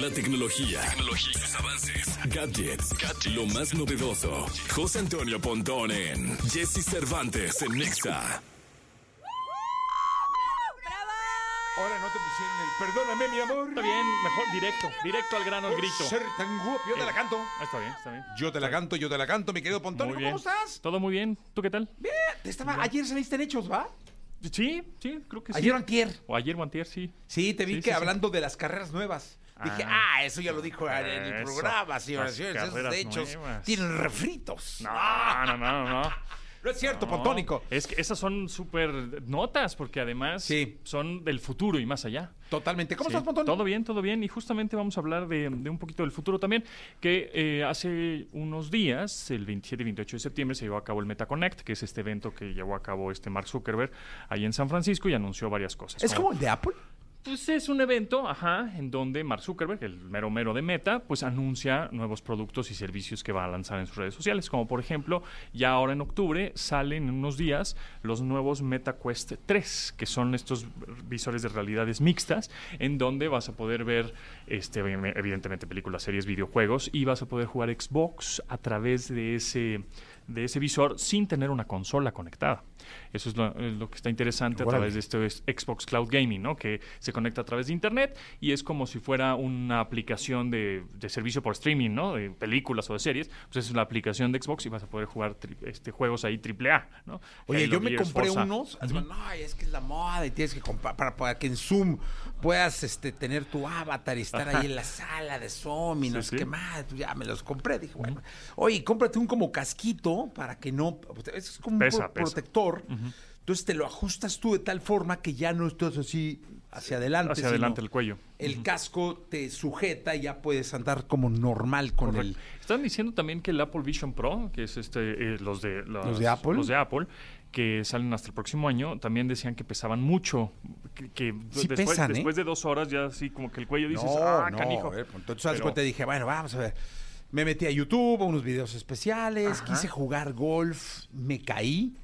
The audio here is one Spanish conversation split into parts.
La tecnología, tecnología sus avances. Gadgets, lo más novedoso. José Antonio Pontón en Jesse Cervantes en Nexa. Ahora no te pusieron el. Perdóname, mi amor. Está bien, mejor directo, directo al grano, el grito. Ser tan guapo. Yo te la canto. Ah, está bien, está bien. Yo te la canto, yo te la canto, mi querido Pontón. Muy bien. ¿Cómo estás? Todo muy bien. ¿Tú qué tal? Bien. Te estaba... Ayer saliste en Hechos, ¿va? Sí, sí, creo que sí. Ayer o antier. O ayer o antier, sí. Sí, te vi Sí, que sí, sí. hablando de las carreras nuevas. Dije, Ah. eso ya lo dijo en el programa, señoras y señores. Esos nuevas. tienen refritos. No, no, no, no. No es cierto, No, Pontónico. Es que esas son súper notas, porque además Sí. son del futuro y más allá. Totalmente. ¿Cómo Sí, estás, Pontón? Todo bien, todo bien. Y justamente vamos a hablar de, de un poquito del futuro también, que eh, hace unos días, el 27 y 28 de septiembre, se llevó a cabo el MetaConnect, que es este evento que llevó a cabo este Mark Zuckerberg ahí en San Francisco y anunció varias cosas. ¿Es como el de Apple? Pues es un evento, ajá, en donde Mark Zuckerberg, el mero mero de Meta, pues anuncia nuevos productos y servicios que va a lanzar en sus redes sociales. Como por ejemplo, ya ahora en octubre salen en unos días los nuevos MetaQuest 3, que son estos visores de realidades mixtas, en donde vas a poder ver, este, evidentemente, películas, series, videojuegos, y vas a poder jugar Xbox a través de ese de ese visor sin tener una consola conectada. Eso es lo, es lo que está interesante a través de este es Xbox Cloud Gaming, ¿no? Que se conecta a través de Internet y es como si fuera una aplicación de, de servicio por streaming, ¿no? De películas o de series. Pues es la aplicación de Xbox y vas a poder jugar tri- este, juegos ahí AAA, ¿no? Oye, Halo, yo me Gears, compré Forza. unos. así, No, es que es la moda y tienes que comprar para, para que en Zoom puedas este, tener tu avatar y estar ahí en la sala de Zoom y no sé sí. qué más. Pues ya me los compré. Dije, bueno, oye, cómprate un como casquito para que no. Es como Pesa, un pesa. protector. Entonces te lo ajustas tú de tal forma que ya no estás así hacia adelante. Hacia adelante el cuello. El casco te sujeta y ya puedes andar como normal con el. Correcto. Están diciendo también que el Apple Vision Pro, que es este, eh, los de las- ¿Los de Apple? los de Apple, que salen hasta el próximo año, también decían que pesaban mucho, que, que Sí después, pesan, ¿eh? después de dos horas ya así como que el cuello dices, No, ah, no, canijo. ver, pues, entonces Pero- cuenta, dije, bueno, vamos a ver. Me metí a YouTube, a unos videos especiales, Ajá. quise jugar golf, me caí.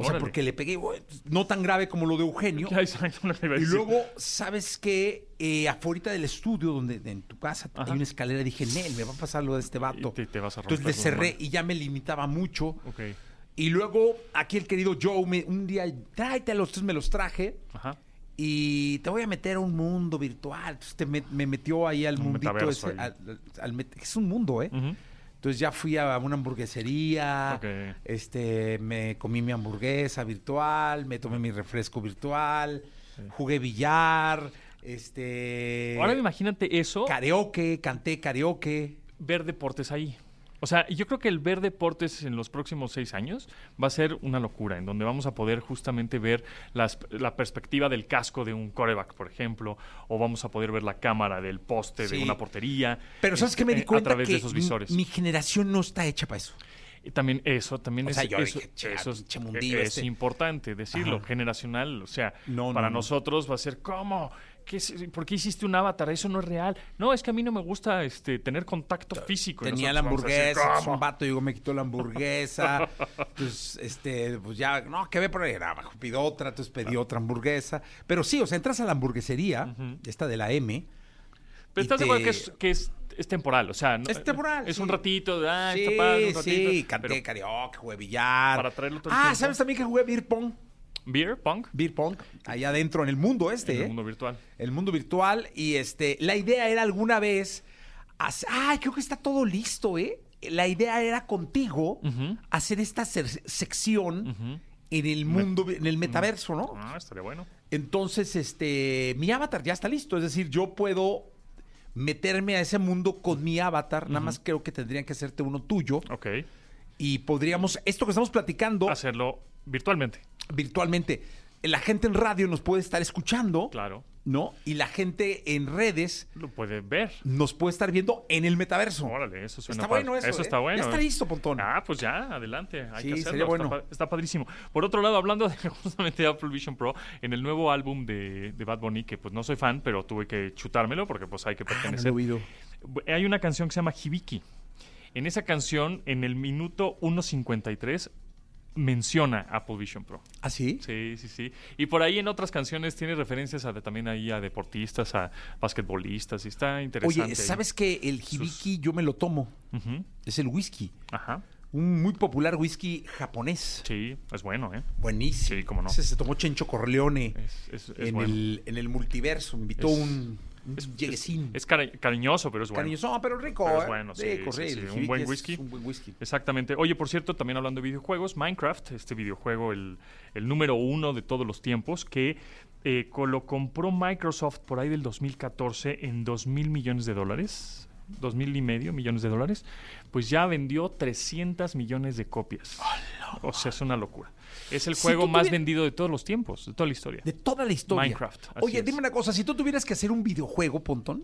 O sea, porque le pegué, no tan grave como lo de Eugenio. A Y luego, ¿sabes qué? Eh, afuera del estudio, donde en tu casa Ajá. hay una escalera, dije, Nel, me va a pasar lo de este vato. Te- te vas a Entonces le cerré y ya me limitaba mucho. Ok, Y luego, aquí el querido Joe, me, un día, tráetelos, entonces me los traje. ajá. Y te voy a meter a un mundo virtual. Entonces te me metió ahí al Un mundito ese. al- al es un mundo, ¿eh? Entonces ya fui a una hamburguesería. Ok. Este, me comí mi hamburguesa virtual, me tomé mi refresco virtual, jugué billar, este. Ahora imagínate eso, Karaoke, canté karaoke. ver deportes ahí. O sea, yo creo que el ver deportes en los próximos seis años va a ser una locura, en donde vamos a poder justamente ver las- la perspectiva del casco de un coreback, por ejemplo, o vamos a poder ver la cámara del poste Sí. de una portería. Pero ¿sabes este, qué me di eh, cuenta? A través que de esos visores. mi, generación no está hecha para eso. Y también eso, también O es, sea, yo eso, dije, che, eso es, es este. importante decirlo, Ajá. generacional. O sea, No, para no. nosotros va a ser, ¿cómo? ¿Qué es- ¿Por qué hiciste un avatar? Eso no es real. No, es que a mí no me gusta este, tener contacto físico. Tenía la decir, hamburguesa, es un vato, digo, me quitó la hamburguesa. Entonces, este, pues ya, no, que ve por ahí, abajo, pido otra, entonces pedí otra hamburguesa. Pero sí, o sea, entras a la hamburguesería, esta de la M. Pero estás de te- acuerdo que es, que es, es temporal, o sea, no- Es temporal, Es un ratito, de, ah, sí, está padre, un ratito. sí, canté karaoke, jugué billar. Para traerlo todo Ah, tiempo. ¿sabes también que jugué beer pong? Beer, punk, Beer pong, allá adentro, en el mundo este, en ¿eh? el mundo virtual. el mundo virtual. Y este, la idea era alguna vez. hacer- Ay, creo que está todo listo, ¿eh? La idea era contigo hacer esta sección en el mundo, en el metaverso, ¿no? Ah, estaría bueno. Entonces, este, mi avatar ya está listo. Es decir, yo puedo meterme a ese mundo con mi avatar. Nada más creo que tendrían que hacerte uno tuyo. Ok. Y podríamos, esto que estamos platicando Hacerlo virtualmente, virtualmente, la gente en radio nos puede estar escuchando, claro. ¿no? Y la gente en redes Lo puede ver. nos puede estar viendo en el metaverso. Órale, eso suena Está bueno eso, ¿eh? está bueno. Ya está ¿eh? listo, Pontón. Ah, pues ya, adelante. Hay Sí, que hacerlo. sería bueno. Está, pa- está padrísimo. Por otro lado, hablando de justamente de Apple Vision Pro, en el nuevo álbum de, de Bad Bunny, que pues no soy fan, pero tuve que chutármelo porque pues hay que Ah, no lo he pertenecer. Hay una canción que se llama Hibiki. En esa canción, en el minuto 1.53, menciona Apple Vision Pro. ¿Ah, sí? Sí, sí, sí. Y por ahí en otras canciones tiene referencias a también ahí a deportistas, a basquetbolistas, y está interesante. Oye. ¿sabes que el hibiki yo me lo tomo? Ujú. Es el whisky. Ajá. Un muy popular whisky japonés. Sí, es bueno, ¿eh? Buenísimo. Sí, cómo no. Se tomó Chencho Corleone Es, es- es en, bueno. el, en el multiverso. Me invitó un Es, lleguesín. es cari- cariñoso, pero es bueno. Cariñoso, no, pero rico. Pero es ¿eh? bueno, sí, Rico, sí, sí, sí, el un buen whisky. Un buen whisky. Exactamente. Oye, por cierto, también hablando de videojuegos, Minecraft, este videojuego, el, el número uno de todos los tiempos, que eh, lo compró Microsoft por ahí del 2014 en 2 mil millones de dólares. Dos mil y medio millones de dólares, pues ya vendió 300 millones de copias. O sea, es una locura. Es el juego más vendido de todos los tiempos, de toda la historia. De toda la historia. Minecraft, Oye, es. dime una cosa. Si tú tuvieras que hacer un videojuego, Pontón,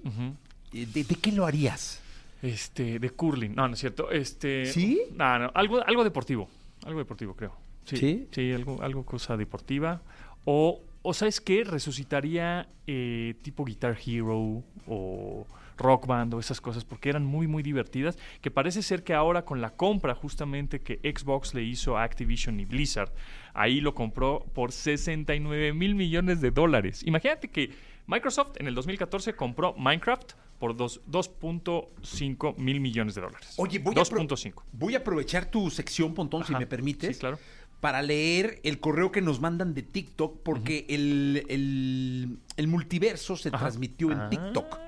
eh, ¿de, de qué lo harías? Este, de curling. No, no es cierto. Este, ¿Sí? No, no, algo, algo deportivo. Algo deportivo, creo. ¿Sí? Sí, algo, algo cosa deportiva. O, o ¿sabes qué? Resucitaría eh, tipo Guitar Hero o Rock Band o esas cosas porque eran muy, muy divertidas. Que parece ser que ahora con la compra justamente que Xbox le hizo a Activision y Blizzard, ahí lo compró por 69 mil millones de dólares. Imagínate que Microsoft en el 2014 compró Minecraft por dos- 2.5 mil millones de dólares. Oye, voy a, apro- 2.5. voy a aprovechar tu sección, Pontón, si me permites. Sí, claro. Para leer el correo que nos mandan de TikTok, porque el, el- el multiverso se Ajá. transmitió en Ah, TikTok.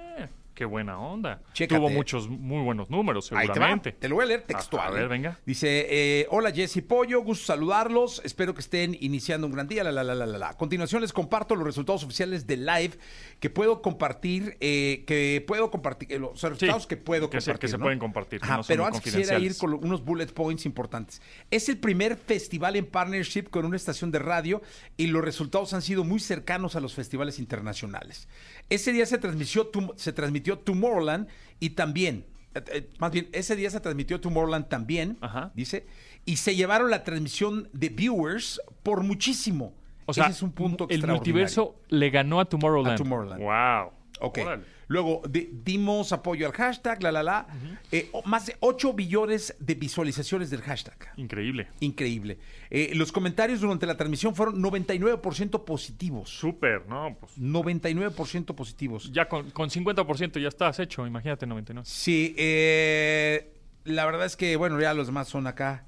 Qué buena onda. Chécate. Tuvo muchos muy buenos números, Ahí te va. seguramente. Te lo voy a leer A- textual. A, ver, venga. Dice, eh, hola Jessy Pollo, gusto saludarlos. Espero que estén iniciando un gran día. La, la, la, la, la, la. A continuación les comparto los resultados oficiales del live que puedo compartir, eh, que puedo compartir, eh, los resultados que puedo que compartir. que se ¿no? pueden compartir, Ajá, no son pero antes quisiera ir con unos bullet points importantes. Es el primer festival en partnership con una estación de radio y los resultados han sido muy cercanos a los festivales internacionales. Ese día se transmitió, se transmitió Tomorrowland y también, eh, eh, más bien, ese día se transmitió Tomorrowland también, Ajá. dice, y se llevaron la transmisión de viewers por muchísimo. O sea, Ese es un punto el multiverso le ganó a Tomorrowland. A Tomorrowland. Wow. Ok. Órale. Luego di- dimos apoyo al hashtag, la la la. Eh, o- más de 8 billones de visualizaciones del hashtag. Increíble. Increíble. Eh, los comentarios durante la transmisión fueron 99% positivos. Súper, ¿no? Pues 99% positivos. ya con, con 50% ya estás hecho, imagínate 99. Sí, eh, la verdad es que, bueno, ya los demás son acá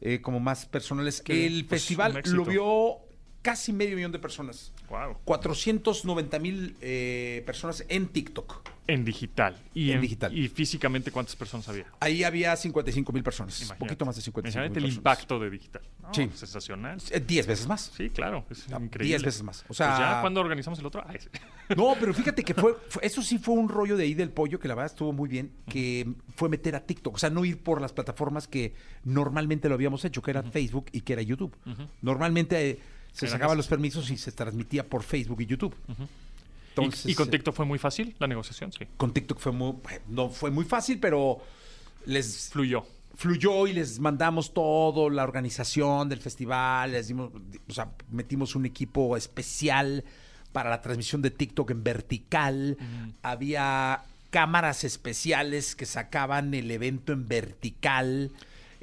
eh, como más personales. El pues, festival lo vio casi medio millón de personas. Wow. 490 mil eh, personas en TikTok. En digital. Y En digital. Y físicamente, ¿cuántas personas había? Ahí había 55 mil personas. Imagínate. poquito más de 55 Imagínate mil el personas. impacto de digital. Sí. Sensacional. Eh, 10 veces más. Sí, claro. Es Ah, increíble. 10 veces más. O sea- Pues ya, ¿cuándo organizamos el otro? Ah. No, pero fíjate que fue, fue- eso sí fue un rollo de ahí del pollo que la verdad estuvo muy bien, que fue meter a TikTok, o sea, no ir por las plataformas que normalmente lo habíamos hecho, que era Facebook y que era YouTube. Normalmente eh, se sacaban los permisos y se transmitía por Facebook y YouTube. Y- Entonces, y, con eh, TikTok fue muy fácil la negociación, sí. con TikTok fue muy, no fue muy fácil, pero les Fluyó. fluyó y les mandamos todo, la organización del festival, les dimos, o sea, metimos un equipo especial para la transmisión de TikTok en vertical. Había cámaras especiales que sacaban el evento en vertical.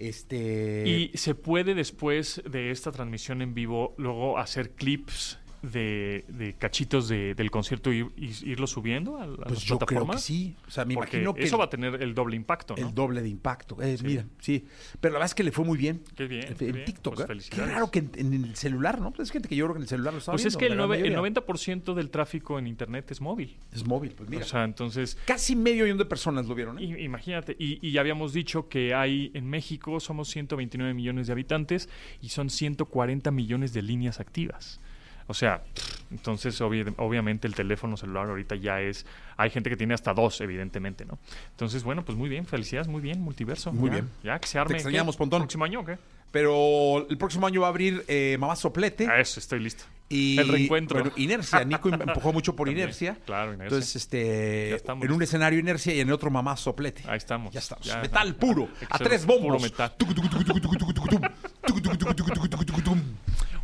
Este Y se puede después de esta transmisión en vivo luego hacer clips de, de cachitos de- del concierto y, y irlo subiendo a, a pues las yo creo que plataformas. sí. O sea, me Porque imagino que eso el, va a tener el doble impacto, ¿no? el doble de impacto. Eh, Sí. Mira, sí. Pero la verdad es que le fue muy bien. Qué bien, En qué bien. TikTok. Pues ¿eh? Qué raro que en, en el celular, ¿no? Pues es gente que yo creo que en el celular lo estaba Pues es que el, el mayoría. 90% del tráfico en Internet es móvil. Es móvil, pues mira. O sea, entonces, Casi medio millón de personas lo vieron. ¿eh? imagínate, y, y ya habíamos dicho que hay en México somos 129 millones de habitantes y son 140 millones de líneas activas. O sea, entonces obvi- obviamente el teléfono celular ahorita ya es, hay gente que tiene hasta dos, evidentemente, ¿no? Entonces, bueno, pues muy bien, felicidades, muy bien, multiverso. Muy Ya, bien. Ya, que se arme. ¿qué? extrañamos, Pontón. ¿Próximo año o qué? Pero el próximo año va a abrir eh, Mamá Soplete. A eso, estoy listo. Y, el reencuentro. bueno, inercia. Nico em- empujó mucho por También, inercia. claro, inercia. Entonces, este, en un listos. escenario inercia y en otro mamá soplete. Ahí estamos. Ya estamos. Ya, metal ya, puro, a tres puro bombos. metal.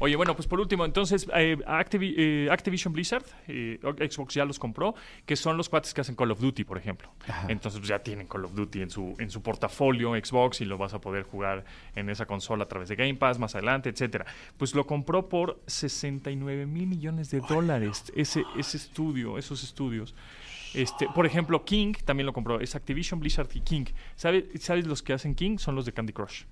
Oye, bueno, pues por último, entonces, eh, Activi- eh, Activision Blizzard, eh, Xbox ya los compró, que son los cuates que hacen Call of Duty, por ejemplo. Entonces, pues, ya tienen Call of Duty en su, en su portafolio Xbox y lo vas a poder jugar en esa consola a través de Game Pass más adelante, etcétera. Pues lo compró por 69 mil millones de dólares ese, ese estudio, esos estudios. Este, por ejemplo, King también lo compró. Es Activision, Blizzard y King. ¿Sabe- ¿Sabes los que hacen King? Son los de Candy Crush.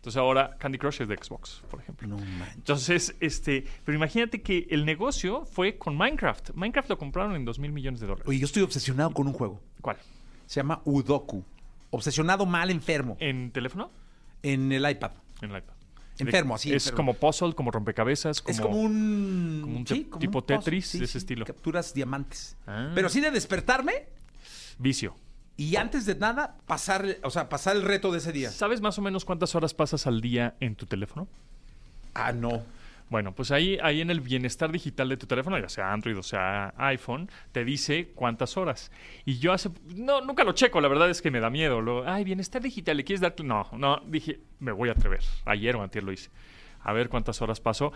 Entonces ahora Candy Crush es de Xbox, por ejemplo. No manches. Entonces, este, pero imagínate que el negocio fue con Minecraft. Minecraft lo compraron en 2 mil millones de dólares. Oye, yo estoy obsesionado con un juego. ¿Cuál? Se llama Udoku. Obsesionado mal enfermo. ¿En teléfono? En el iPad. En el iPad. Enfermo, así, Es enfermo. como puzzle, como rompecabezas. Como... es como un... como un sí, como tipo un. Tetris Sí, de ese sí, estilo. Capturas diamantes. Ah. Pero sí de despertarme Vicio. Y antes de nada pasar, o sea, pasar el reto de ese día. ¿Sabes más o menos cuántas horas pasas al día en tu teléfono? Ah, no. Bueno, pues ahí, ahí en el bienestar digital de tu teléfono, ya sea Android o sea iPhone, te dice cuántas horas. Y yo hace... No, nunca lo checo, la verdad es que me da miedo. Lo, Ay, bienestar digital, ¿le quieres dar? cl-?" No, no, dije, me voy a atrever. Ayer o antier lo hice. A ver cuántas horas paso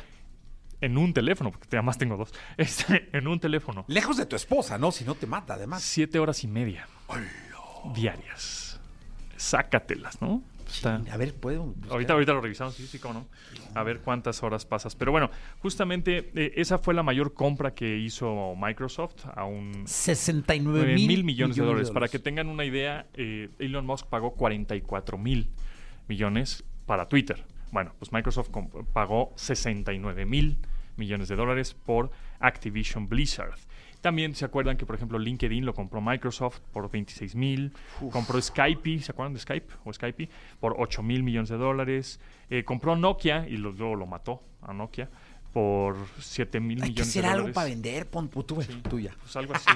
en un teléfono, porque además tengo dos. Este, en un teléfono. Lejos de tu esposa, ¿no? Si no te mata, además. Siete horas y media. Diarias. Sácatelas, ¿no? Está- A ver, ¿puedo? Ahorita, ahorita lo revisamos, sí, sí, cómo no. A ver cuántas horas pasas. Pero bueno, justamente eh, esa fue la mayor compra que hizo Microsoft a un 69 9 mil, mil millones de dólares. Para que tengan una idea, eh, Elon Musk pagó 44 mil millones para Twitter. Bueno, pues Microsoft pagó 69 mil millones de dólares por Activision Blizzard. También se acuerdan que, por ejemplo, LinkedIn lo compró Microsoft por 26 mil. Compró Skype, ¿se acuerdan de Skype? O Skype, por 8 mil millones de dólares. Eh, compró Nokia y lo- luego lo mató a Nokia por 7 mil millones que hacer de algo dólares. para vender, pon tú, tú, tuya. Pues algo así.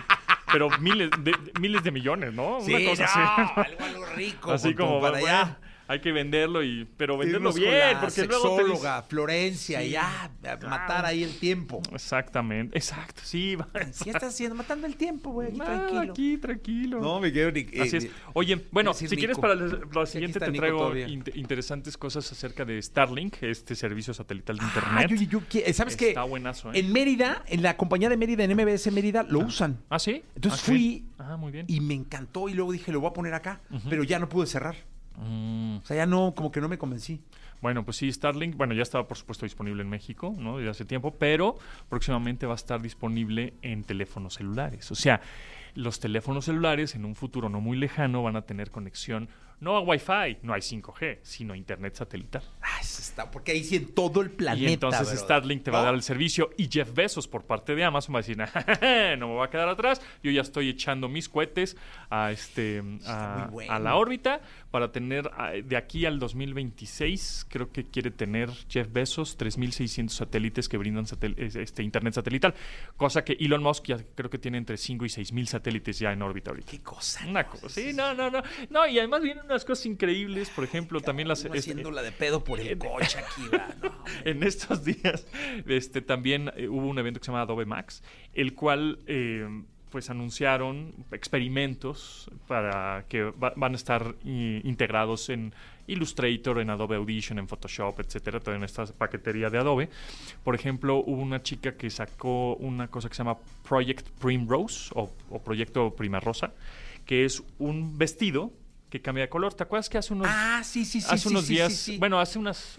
Pero miles de, de- miles de millones, ¿no? Sí, Una cosa no, así. algo, algo rico. así como para bueno, allá. Hay que venderlo y pero venderlo Irnos con bien, la porque luego te Florencia, y ya, matar ahí el tiempo. Exactamente, exacto, sí. va. ¿Qué estás haciendo? Matando el tiempo, güey, aquí Ah, tranquilo. aquí tranquilo. No, me quedo eh, Así es. Oye, bueno, si quieres para la, la Sí, siguiente te traigo interesantes cosas acerca de Starlink, este servicio satelital de Ah, internet. yo- yo- yo- ¿Sabes qué? Está buenazo, ¿eh? En Mérida, en la compañía de Mérida, en MBS Mérida, lo usan. ¿Ah, sí? Entonces Ah, sí. fui Ah, muy bien. y me encantó y luego dije, lo voy a poner acá, pero ya no pude cerrar. Mm. O sea, ya no, como que no me convencí. Bueno, pues sí, Starlink, bueno, ya estaba por supuesto disponible en México, ¿no? Desde hace tiempo, pero próximamente va a estar disponible en teléfonos celulares. O sea, los teléfonos celulares en un futuro no muy lejano van a tener conexión no a Wi-Fi, no hay 5G, sino Internet satelital. Ah, eso está, porque ahí sí en todo el planeta. y entonces brother. Starlink te va a dar el servicio y Jeff Bezos por parte de Amazon va a decir, no me voy a quedar atrás, yo ya estoy echando mis cohetes a, este, a, muy bueno. a la órbita para tener ah, de aquí al 2026, creo que quiere tener Jeff Bezos 3.600 satélites que brindan satel- este, Internet satelital, cosa que Elon Musk ya creo que tiene entre 5 y 6.000 satélites ya en órbita ahorita. Qué cosa. Una cosa, sí, no, no, no, no, y además vienen unas cosas increíbles, por ejemplo, también las... Este, haciéndola de pedo por el coche aquí. No, en estos días este, también eh, hubo un evento que se llama Adobe Max, el cual eh, pues anunciaron experimentos para que va- van a estar i- integrados en Illustrator, en Adobe Audition, en Photoshop, etcétera, toda en esta paquetería de Adobe. Por ejemplo, hubo una chica que sacó una cosa que se llama Project Primrose o, o Proyecto Prima Rosa, que es un vestido que cambia de color. ¿Te acuerdas que hace unos Ah, sí, sí, sí. hace unos días, bueno, hace unas,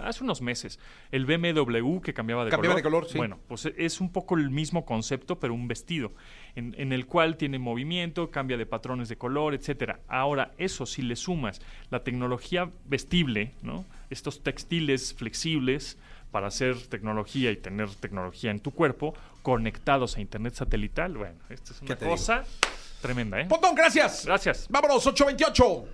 hace unos meses, el BMW que cambiaba de Cambiaba color. de color, sí. Bueno, pues es un poco el mismo concepto, pero un vestido, en, en el cual tiene movimiento, cambia de patrones de color, etcétera. Ahora, eso si le sumas la tecnología vestible, ¿no? Estos textiles flexibles para hacer tecnología y tener tecnología en tu cuerpo, conectados a internet satelital, bueno, esta es ¿Qué una digo? Tremenda, ¿eh? Pontón, gracias. Gracias. Vámonos, 828.